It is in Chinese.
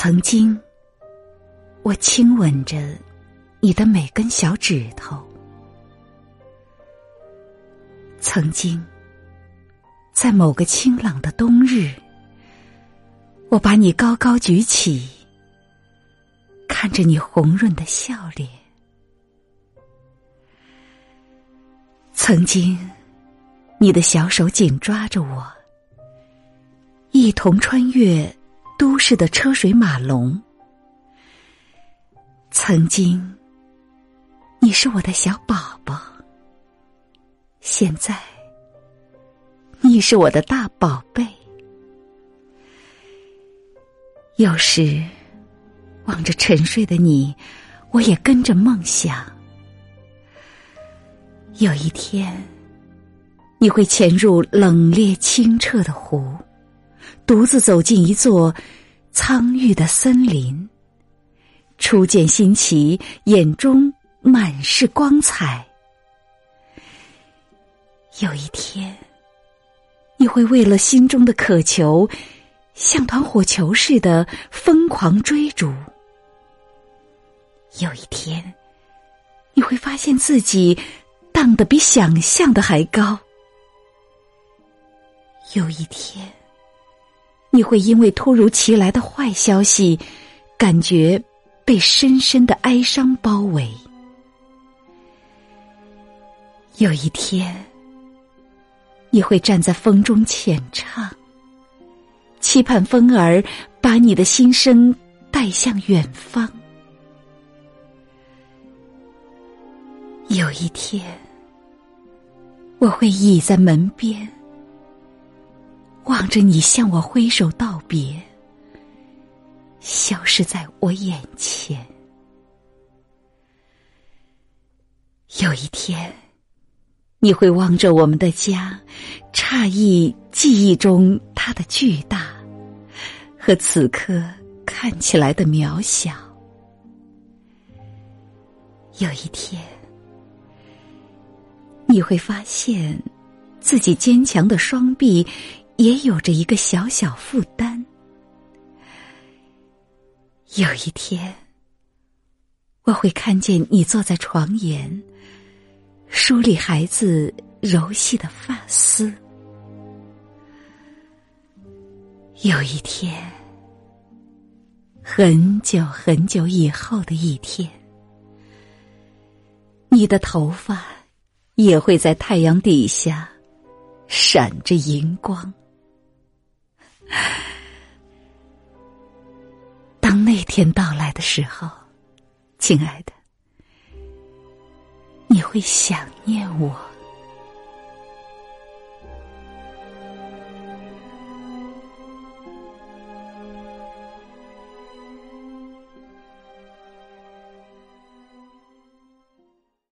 曾经，我亲吻着你的每根小指头。曾经，在某个清朗的冬日，我把你高高举起，看着你红润的笑脸。曾经，你的小手紧抓着我，一同穿越。都市的车水马龙，曾经你是我的小宝宝，现在你是我的大宝贝。有时望着沉睡的你，我也跟着梦想，有一天你会潜入冷冽清澈的湖。独自走进一座苍郁的森林，初见新奇，眼中满是光彩。有一天，你会为了心中的渴求，像团火球似的疯狂追逐。有一天，你会发现自己荡得比想象的还高。有一天。你会因为突如其来的坏消息，感觉被深深的哀伤包围。有一天，你会站在风中浅唱，期盼风儿把你的心声带向远方。有一天，我会倚在门边。望着你向我挥手道别，消失在我眼前。有一天，你会望着我们的家，诧异记忆中它的巨大，和此刻看起来的渺小。有一天，你会发现自己坚强的双臂。也有着一个小小负担。有一天，我会看见你坐在床沿，梳理孩子柔细的发丝。有一天，很久很久以后的一天，你的头发也会在太阳底下闪着银光。当那天到来的时候，亲爱的，你会想念我。